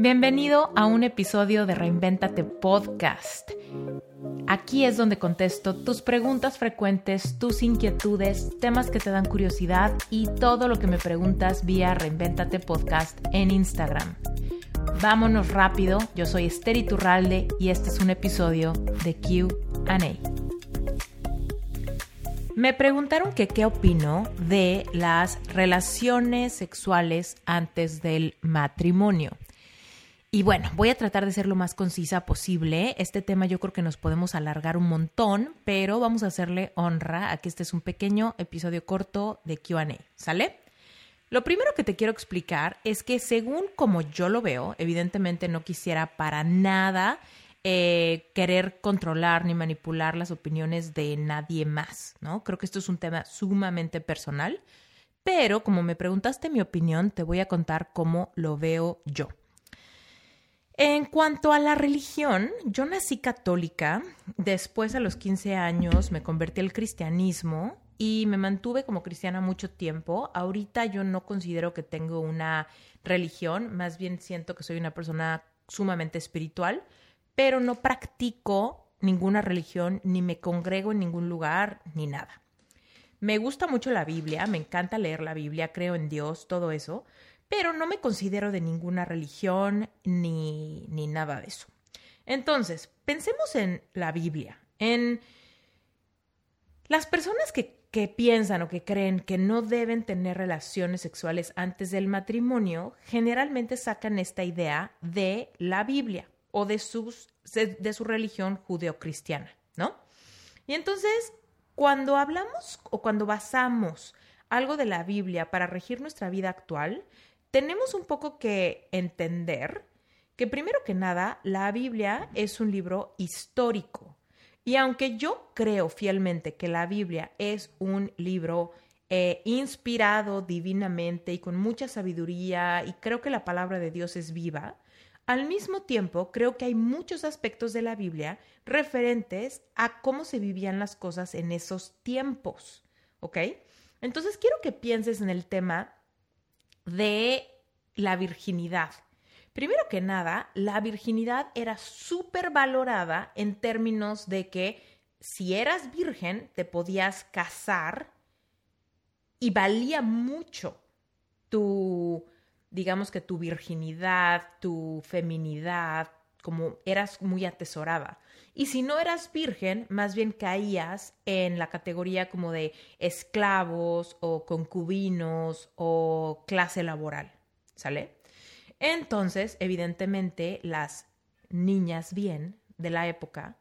Bienvenido a un episodio de Reinventate Podcast. Aquí es donde contesto tus preguntas frecuentes, tus inquietudes, temas que te dan curiosidad y todo lo que me preguntas vía Reinventate Podcast en Instagram. Vámonos rápido, yo soy Esther Iturralde y este es un episodio de QA. Me preguntaron que qué opino de las relaciones sexuales antes del matrimonio. Y bueno, voy a tratar de ser lo más concisa posible. Este tema yo creo que nos podemos alargar un montón, pero vamos a hacerle honra a que este es un pequeño episodio corto de QA. ¿Sale? Lo primero que te quiero explicar es que según como yo lo veo, evidentemente no quisiera para nada eh, querer controlar ni manipular las opiniones de nadie más, ¿no? Creo que esto es un tema sumamente personal, pero como me preguntaste mi opinión, te voy a contar cómo lo veo yo. En cuanto a la religión, yo nací católica, después a los 15 años me convertí al cristianismo y me mantuve como cristiana mucho tiempo. Ahorita yo no considero que tengo una religión, más bien siento que soy una persona sumamente espiritual, pero no practico ninguna religión, ni me congrego en ningún lugar, ni nada. Me gusta mucho la Biblia, me encanta leer la Biblia, creo en Dios, todo eso, pero no me considero de ninguna religión ni, ni nada de eso. Entonces, pensemos en la Biblia, en las personas que, que, piensan o que creen que no deben tener relaciones sexuales antes del matrimonio, generalmente sacan esta idea de la Biblia o de, sus, de su religión judeocristiana, ¿no? Y entonces, cuando hablamos o cuando basamos algo de la Biblia para regir nuestra vida actual, tenemos un poco que entender que primero que nada, la Biblia es un libro histórico. Y aunque yo creo fielmente que la Biblia es un libro eh, inspirado divinamente y con mucha sabiduría, y creo que la palabra de Dios es viva, al mismo tiempo creo que hay muchos aspectos de la Biblia referentes a cómo se vivían las cosas en esos tiempos. ¿Ok? Entonces quiero que pienses en el tema de la virginidad. Primero que nada, la virginidad era súper valorada en términos de que si eras virgen te podías casar y valía mucho tu, digamos que tu virginidad, tu feminidad, como eras muy atesorada. Y si no eras virgen, más bien caías en la categoría como de esclavos o concubinos o clase laboral, ¿sale? Entonces, evidentemente, las niñas bien de la época,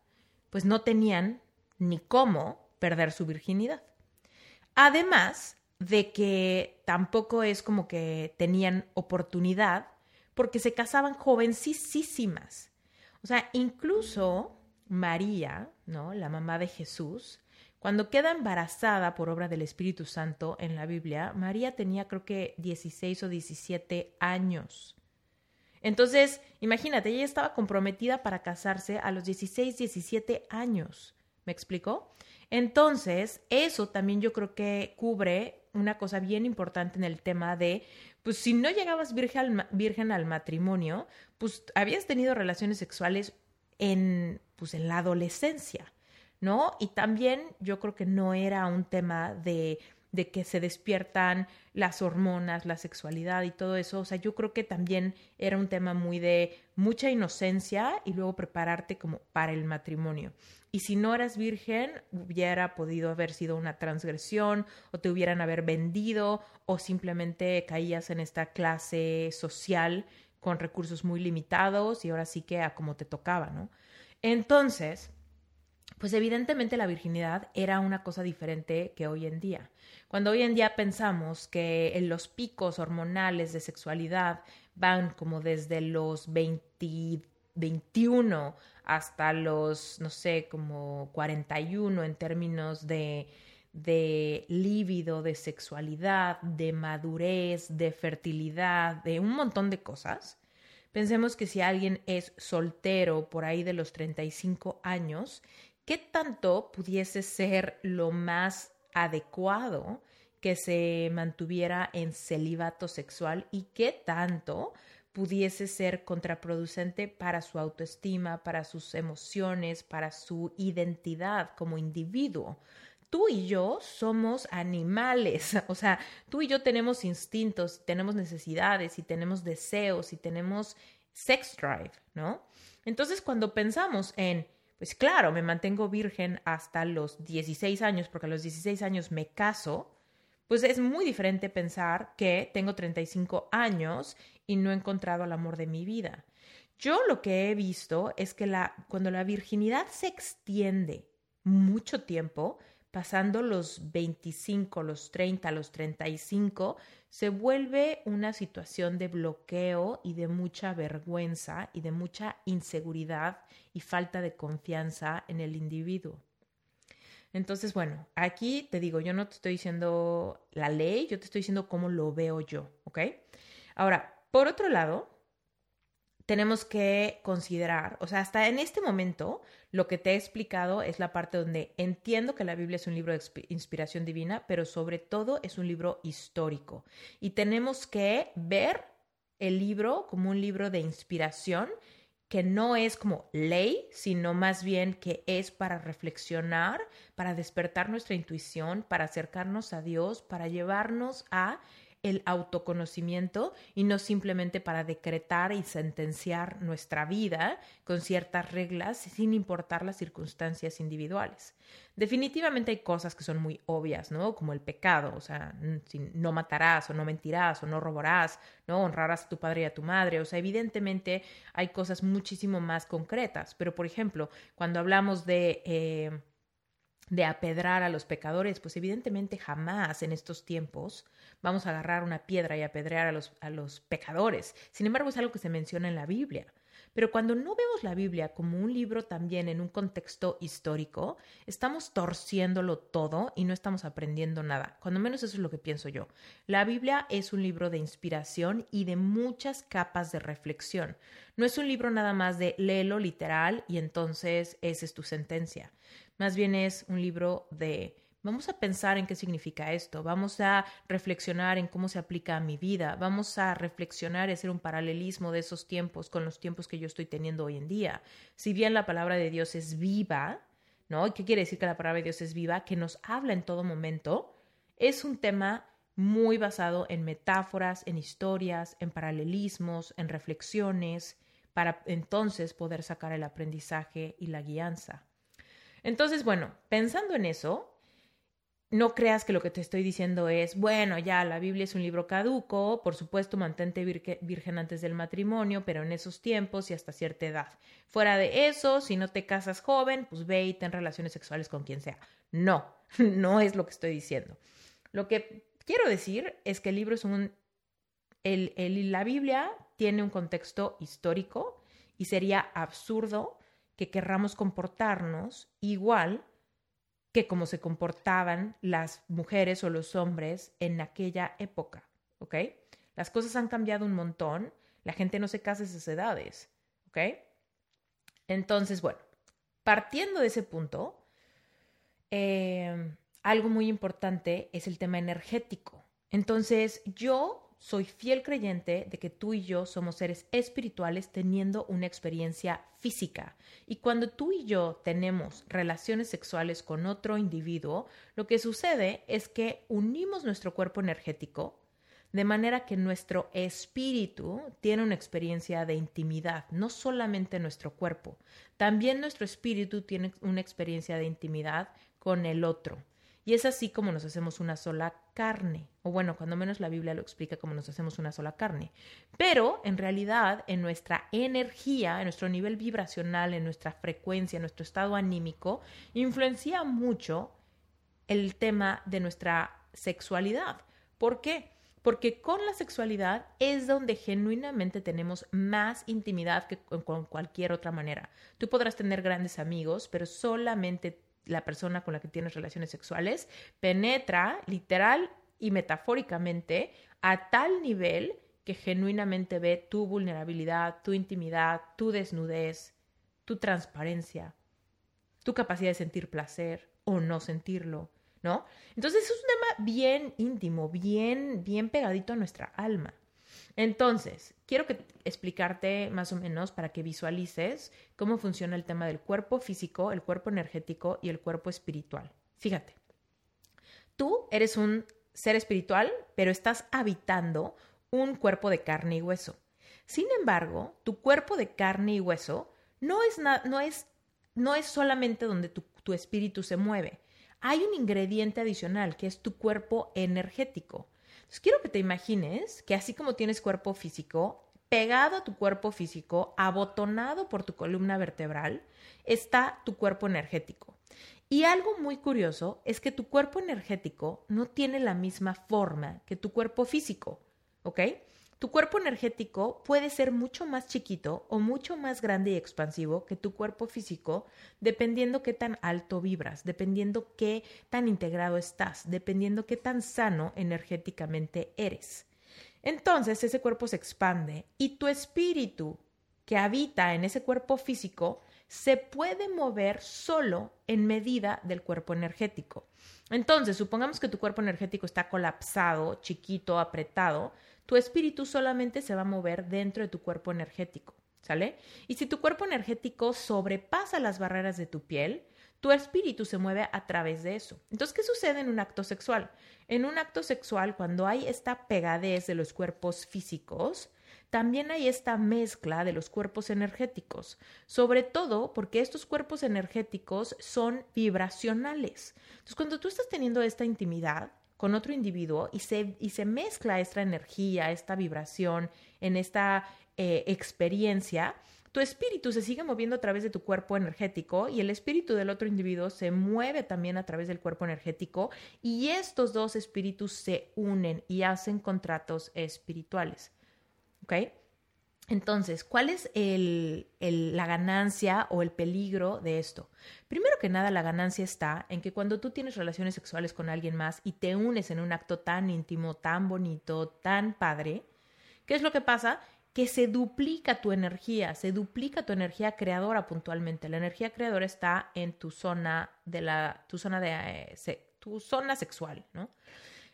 pues no tenían ni cómo perder su virginidad. Además de que tampoco es como que tenían oportunidad porque se casaban jovencísimas. O sea, incluso María, ¿no? La mamá de Jesús, cuando queda embarazada por obra del Espíritu Santo en la Biblia, María tenía creo que 16 o 17 años. Entonces, imagínate, ella estaba comprometida para casarse a los 16, 17 años. ¿Me explicó? Entonces, eso también yo creo que cubre una cosa bien importante en el tema de, pues si no llegabas virgen al, matrimonio, pues habías tenido relaciones sexuales en, pues, en la adolescencia, ¿no? Y también yo creo que no era un tema de, de que se despiertan las hormonas, la sexualidad y todo eso. O sea, yo creo que también era un tema muy de mucha inocencia y luego prepararte como para el matrimonio. Y si no eras virgen, hubiera podido haber sido una transgresión o te hubieran haber vendido o simplemente caías en esta clase social con recursos muy limitados y ahora sí que a como te tocaba, ¿no? Entonces, pues evidentemente la virginidad era una cosa diferente que hoy en día. Cuando hoy en día pensamos que en los picos hormonales de sexualidad van como desde los 20, 21 hasta los, no sé, como 41 en términos de de de sexualidad, de madurez, de fertilidad, de un montón de cosas. Pensemos que si alguien es soltero por ahí de los 35 años, ¿qué tanto pudiese ser lo más adecuado que se mantuviera en celibato sexual y qué tanto pudiese ser contraproducente para su autoestima, para sus emociones, para su identidad como individuo. Tú y yo somos animales, o sea, tú y yo tenemos instintos, tenemos necesidades y tenemos deseos y tenemos sex drive, ¿no? Entonces, cuando pensamos en, pues claro, me mantengo virgen hasta los 16 años, porque a los 16 años me caso, pues es muy diferente pensar que tengo 35 años y no he encontrado el amor de mi vida. Yo lo que he visto es que la, cuando la virginidad se extiende mucho tiempo, pasando los 25, los 30, los 35, se vuelve una situación de bloqueo y de mucha vergüenza y de mucha inseguridad y falta de confianza en el individuo. Entonces, bueno, aquí te digo, yo no te estoy diciendo la ley, yo te estoy diciendo cómo lo veo yo, ¿ok? Ahora, por otro lado, tenemos que considerar, o sea, hasta en este momento, lo que te he explicado es la parte donde entiendo que la Biblia es un libro de inspiración divina, pero sobre todo es un libro histórico. Y tenemos que ver el libro como un libro de inspiración que no es como ley, sino más bien que es para reflexionar, para despertar nuestra intuición, para acercarnos a Dios, para llevarnos a el autoconocimiento y no simplemente para decretar y sentenciar nuestra vida con ciertas reglas sin importar las circunstancias individuales. Definitivamente hay cosas que son muy obvias, ¿no? Como el pecado, o sea, no matarás o no mentirás o no robarás, ¿no? Honrarás a tu padre y a tu madre, o sea, evidentemente hay cosas muchísimo más concretas, pero por ejemplo, cuando hablamos de... Eh, de apedrar a los pecadores, pues evidentemente jamás en estos tiempos vamos a agarrar una piedra y apedrear a los, a los pecadores. Sin embargo, es algo que se menciona en la Biblia. Pero cuando no vemos la Biblia como un libro también en un contexto histórico, estamos torciéndolo todo y no estamos aprendiendo nada. Cuando menos eso es lo que pienso yo. La Biblia es un libro de inspiración y de muchas capas de reflexión. No es un libro nada más de léelo literal y entonces esa es tu sentencia. Más bien es un libro de Vamos a pensar en qué significa esto, vamos a reflexionar en cómo se aplica a mi vida, vamos a reflexionar y hacer un paralelismo de esos tiempos con los tiempos que yo estoy teniendo hoy en día. Si bien la palabra de Dios es viva, ¿no? ¿Y qué quiere decir que la palabra de Dios es viva? Que nos habla en todo momento. Es un tema muy basado en metáforas, en historias, en paralelismos, en reflexiones, para entonces poder sacar el aprendizaje y la guianza. Entonces, bueno, pensando en eso, no creas que lo que te estoy diciendo es, bueno, ya la Biblia es un libro caduco, por supuesto, mantente virgen antes del matrimonio, pero en esos tiempos y hasta cierta edad. Fuera de eso, si no te casas joven, pues ve y ten relaciones sexuales con quien sea. No, no es lo que estoy diciendo. Lo que quiero decir es que el libro es un... El, el, la Biblia tiene un contexto histórico y sería absurdo que querramos comportarnos igual que como se comportaban las mujeres o los hombres en aquella época, ¿ok? Las cosas han cambiado un montón, la gente no se casa a esas edades, ¿ok? Entonces, bueno, partiendo de ese punto, eh, algo muy importante es el tema energético. Entonces, yo soy fiel creyente de que tú y yo somos seres espirituales teniendo una experiencia física. Y cuando tú y yo tenemos relaciones sexuales con otro individuo, lo que sucede es que unimos nuestro cuerpo energético de manera que nuestro espíritu tiene una experiencia de intimidad, no solamente nuestro cuerpo, también nuestro espíritu tiene una experiencia de intimidad con el otro. Y es así como nos hacemos una sola carne. O bueno, cuando menos la Biblia lo explica como nos hacemos una sola carne. Pero en realidad, en nuestra energía, en nuestro nivel vibracional, en nuestra frecuencia, en nuestro estado anímico, influencia mucho el tema de nuestra sexualidad. ¿Por qué? Porque con la sexualidad es donde genuinamente tenemos más intimidad que con cualquier otra manera. Tú podrás tener grandes amigos, pero solamente la persona con la que tienes relaciones sexuales penetra literal y metafóricamente a tal nivel que genuinamente ve tu vulnerabilidad, tu intimidad, tu desnudez, tu transparencia, tu capacidad de sentir placer o no sentirlo, ¿no? Entonces es un tema bien íntimo, bien, bien pegadito a nuestra alma. Entonces, quiero que explicarte más o menos para que visualices cómo funciona el tema del cuerpo físico, el cuerpo energético y el cuerpo espiritual. Fíjate, tú eres un ser espiritual, pero estás habitando un cuerpo de carne y hueso. Sin embargo, tu cuerpo de carne y hueso no es, no es, no es solamente donde tu, tu espíritu se mueve. Hay un ingrediente adicional que es tu cuerpo energético. Entonces, quiero que te imagines que así como tienes cuerpo físico, pegado a tu cuerpo físico, abotonado por tu columna vertebral, está tu cuerpo energético. Y algo muy curioso es que tu cuerpo energético no tiene la misma forma que tu cuerpo físico, ¿ok? Tu cuerpo energético puede ser mucho más chiquito o mucho más grande y expansivo que tu cuerpo físico, dependiendo qué tan alto vibras, dependiendo qué tan integrado estás, dependiendo qué tan sano energéticamente eres. Entonces ese cuerpo se expande y tu espíritu que habita en ese cuerpo físico se puede mover solo en medida del cuerpo energético. Entonces, supongamos que tu cuerpo energético está colapsado, chiquito, apretado, tu espíritu solamente se va a mover dentro de tu cuerpo energético, ¿sale? Y si tu cuerpo energético sobrepasa las barreras de tu piel, tu espíritu se mueve a través de eso. Entonces, ¿qué sucede en un acto sexual? En un acto sexual, cuando hay esta pegadez de los cuerpos físicos, también hay esta mezcla de los cuerpos energéticos, sobre todo porque estos cuerpos energéticos son vibracionales. Entonces, cuando tú estás teniendo esta intimidad con otro individuo y se, y se mezcla esta energía, esta vibración en esta eh, experiencia, tu espíritu se sigue moviendo a través de tu cuerpo energético y el espíritu del otro individuo se mueve también a través del cuerpo energético y estos dos espíritus se unen y hacen contratos espirituales. ¿Ok? Entonces, ¿cuál es la ganancia o el peligro de esto? Primero que nada, la ganancia está en que cuando tú tienes relaciones sexuales con alguien más y te unes en un acto tan íntimo, tan bonito, tan padre, ¿qué es lo que pasa? Que se duplica tu energía, se duplica tu energía creadora puntualmente. La energía creadora está en tu zona de la, tu zona de, eh, tu zona sexual, ¿no?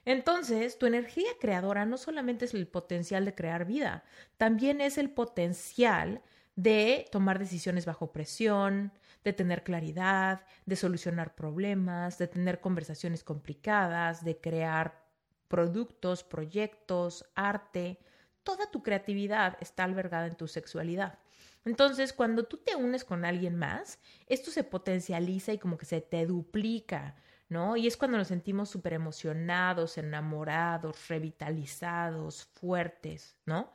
Entonces, tu energía creadora no solamente es el potencial de crear vida, también es el potencial de tomar decisiones bajo presión, de tener claridad, de solucionar problemas, de tener conversaciones complicadas, de crear productos, proyectos, arte. Toda tu creatividad está albergada en tu sexualidad. Entonces, cuando tú te unes con alguien más, esto se potencializa y como que se te duplica. ¿No? Y es cuando nos sentimos súper emocionados, enamorados, revitalizados, fuertes, ¿no?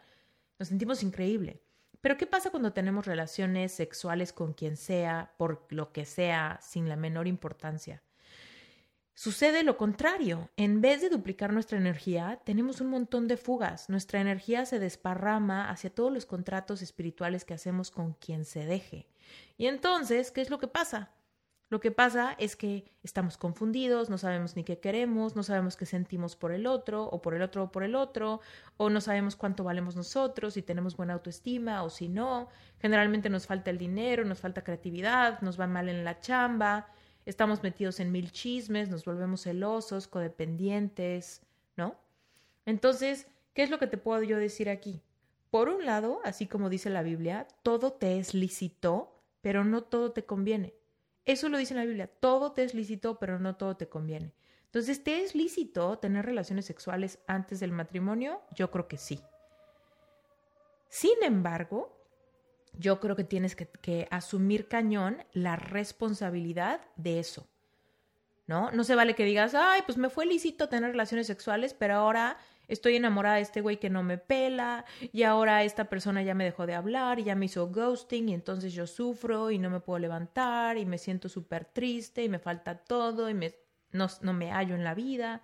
Nos sentimos increíble. Pero ¿qué pasa cuando tenemos relaciones sexuales con quien sea, por lo que sea, sin la menor importancia? Sucede lo contrario. En vez de duplicar nuestra energía, tenemos un montón de fugas. Nuestra energía se desparrama hacia todos los contratos espirituales que hacemos con quien se deje. Y entonces, ¿qué es lo que pasa? Lo que pasa es que estamos confundidos, no sabemos ni qué queremos, no sabemos qué sentimos por el otro, o por el otro o por el otro, o no sabemos cuánto valemos nosotros, si tenemos buena autoestima o si no. Generalmente nos falta el dinero, nos falta creatividad, nos va mal en la chamba, estamos metidos en mil chismes, nos volvemos celosos, codependientes, ¿no? Entonces, ¿qué es lo que te puedo yo decir aquí? Por un lado, así como dice la Biblia, todo te es lícito, pero no todo te conviene. Eso lo dice la Biblia. Todo te es lícito, pero no todo te conviene. Entonces, ¿te es lícito tener relaciones sexuales antes del matrimonio? Yo creo que sí. Sin embargo, yo creo que tienes que, que, asumir cañón la responsabilidad de eso. ¿No? No se vale que digas, ay, pues me fue lícito tener relaciones sexuales, pero ahora estoy enamorada de este güey que no me pela y ahora esta persona ya me dejó de hablar y ya me hizo ghosting y entonces yo sufro y no me puedo levantar y me siento súper triste y me falta todo y me, no, no me hallo en la vida.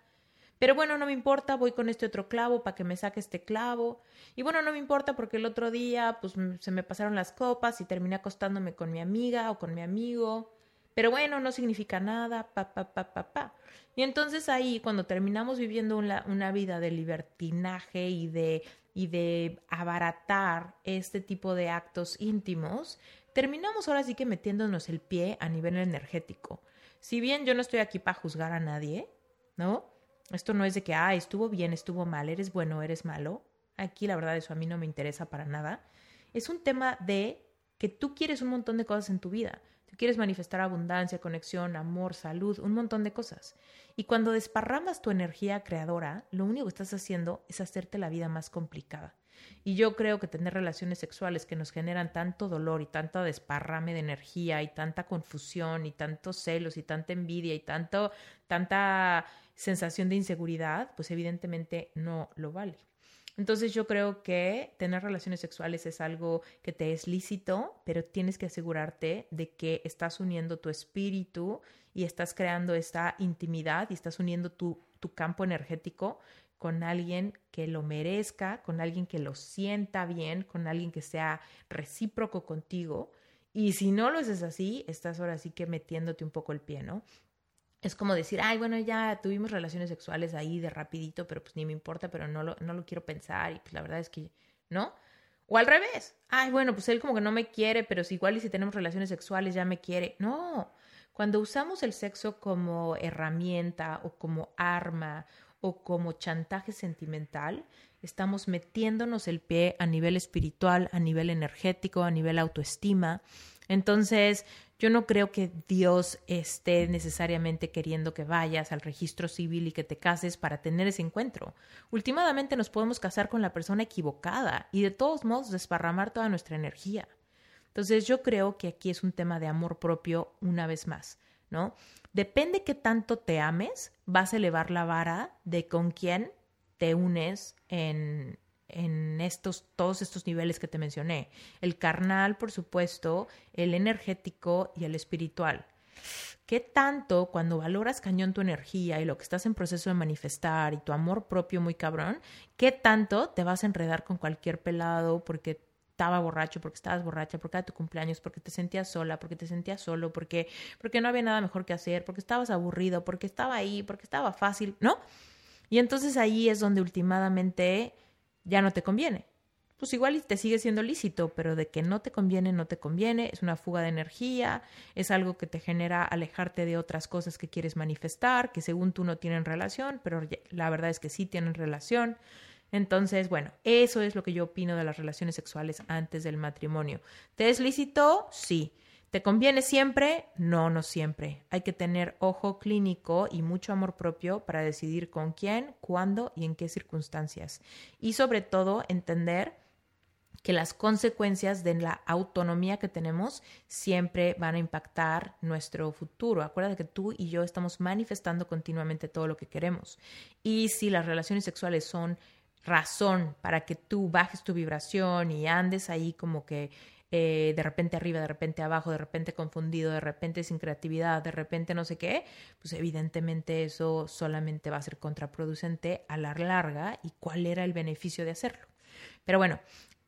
Pero bueno, no me importa, voy con este otro clavo para que me saque este clavo. Y bueno, no me importa porque el otro día pues se me pasaron las copas y terminé acostándome con mi amiga o con mi amigo. Pero bueno, no significa nada, pa, pa, pa, pa, pa. Y entonces ahí, cuando terminamos viviendo una, una vida de libertinaje y de, y de abaratar este tipo de actos íntimos, terminamos ahora sí que metiéndonos el pie a nivel energético. Si bien yo no estoy aquí para juzgar a nadie, ¿no? Esto no es de que, ah, estuvo bien, estuvo mal, eres bueno, eres malo. aquí la verdad eso a mí no me interesa para nada, es un tema de que tú quieres un montón de cosas en tu vida. Tú quieres manifestar abundancia, conexión, amor, salud, un montón de cosas. Y cuando desparramas tu energía creadora, lo único que estás haciendo es hacerte la vida más complicada. Y yo creo que tener relaciones sexuales que nos generan tanto dolor y tanto desparrame de energía y tanta confusión y tantos celos y tanta envidia y tanto, tanta sensación de inseguridad, pues evidentemente no lo vale. Entonces yo creo que tener relaciones sexuales es algo que te es lícito, pero tienes que asegurarte de que estás uniendo tu espíritu y estás creando esta intimidad y estás uniendo tu, tu campo energético con alguien que lo merezca, con alguien que lo sienta bien, con alguien que sea recíproco contigo. Y si no lo haces así, estás ahora sí que metiéndote un poco el pie, ¿no? Es como decir, ay, bueno, ya tuvimos relaciones sexuales ahí de rapidito, pero pues ni me importa, pero no lo, no lo quiero pensar y pues la verdad es que, ¿no? O al revés, ay, bueno, pues él como que no me quiere, pero si igual y si tenemos relaciones sexuales ya me quiere. No, cuando usamos el sexo como herramienta o como arma o como chantaje sentimental, estamos metiéndonos el pie a nivel espiritual, a nivel energético, a nivel autoestima. Entonces, yo no creo que Dios esté necesariamente queriendo que vayas al registro civil y que te cases para tener ese encuentro. Últimamente nos podemos casar con la persona equivocada y de todos modos desparramar toda nuestra energía. Entonces yo creo que aquí es un tema de amor propio una vez más, ¿no? Depende qué tanto te ames, vas a elevar la vara de con quién te unes en, en estos, todos estos niveles que te mencioné. El carnal, por supuesto, el energético y el espiritual. ¿Qué tanto cuando valoras cañón tu energía y lo que estás en proceso de manifestar y tu amor propio muy cabrón, qué tanto te vas a enredar con cualquier pelado porque estaba borracho, porque estabas borracha, porque era tu cumpleaños, porque te sentías sola, porque te sentías solo, porque, porque no había nada mejor que hacer, porque estabas aburrido, porque estaba ahí, porque estaba fácil, ¿no? Y entonces ahí es donde últimamente ya no te conviene. Pues igual te sigue siendo lícito, pero de que no te conviene, no te conviene, es una fuga de energía, es algo que te genera alejarte de otras cosas que quieres manifestar, que según tú no tienen relación, pero la verdad es que sí tienen relación. Entonces, bueno, eso es lo que yo opino de las relaciones sexuales antes del matrimonio. ¿Te es lícito? Sí. ¿Te conviene siempre? No, no siempre. Hay que tener ojo clínico y mucho amor propio para decidir con quién, cuándo y en qué circunstancias. Y sobre todo entender que las consecuencias de la autonomía que tenemos siempre van a impactar nuestro futuro. Acuérdate que tú y yo estamos manifestando continuamente todo lo que queremos. Y si las relaciones sexuales son razón para que tú bajes tu vibración y andes ahí como que eh, de repente arriba, de repente abajo, de repente confundido, de repente sin creatividad, de repente no sé qué, pues evidentemente eso solamente va a ser contraproducente a la larga y cuál era el beneficio de hacerlo. Pero bueno,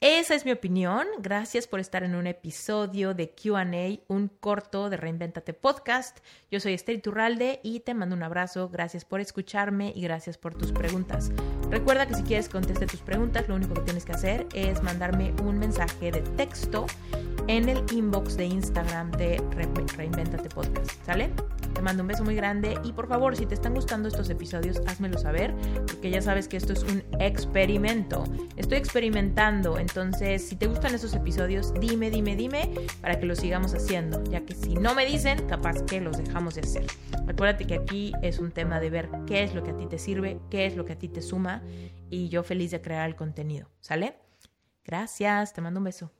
esa es mi opinión. Gracias por estar en un episodio de QA, un corto de Reinventate Podcast. Yo soy Esther Turralde y te mando un abrazo. Gracias por escucharme y gracias por tus preguntas. Recuerda que si quieres contestar tus preguntas, lo único que tienes que hacer es mandarme un mensaje de texto en el inbox de Instagram de Reinventate Podcast. ¿Sale? Te mando un beso muy grande y por favor, si te están gustando estos episodios, házmelo saber, porque ya sabes que esto es un experimento. Estoy experimentando, entonces si te gustan esos episodios, dime, dime, dime para que los sigamos haciendo, ya que si no me dicen, capaz que los dejamos de hacer. Acuérdate que aquí es un tema de ver qué es lo que a ti te sirve, qué es lo que a ti te suma y yo feliz de crear el contenido, ¿sale? Gracias, te mando un beso.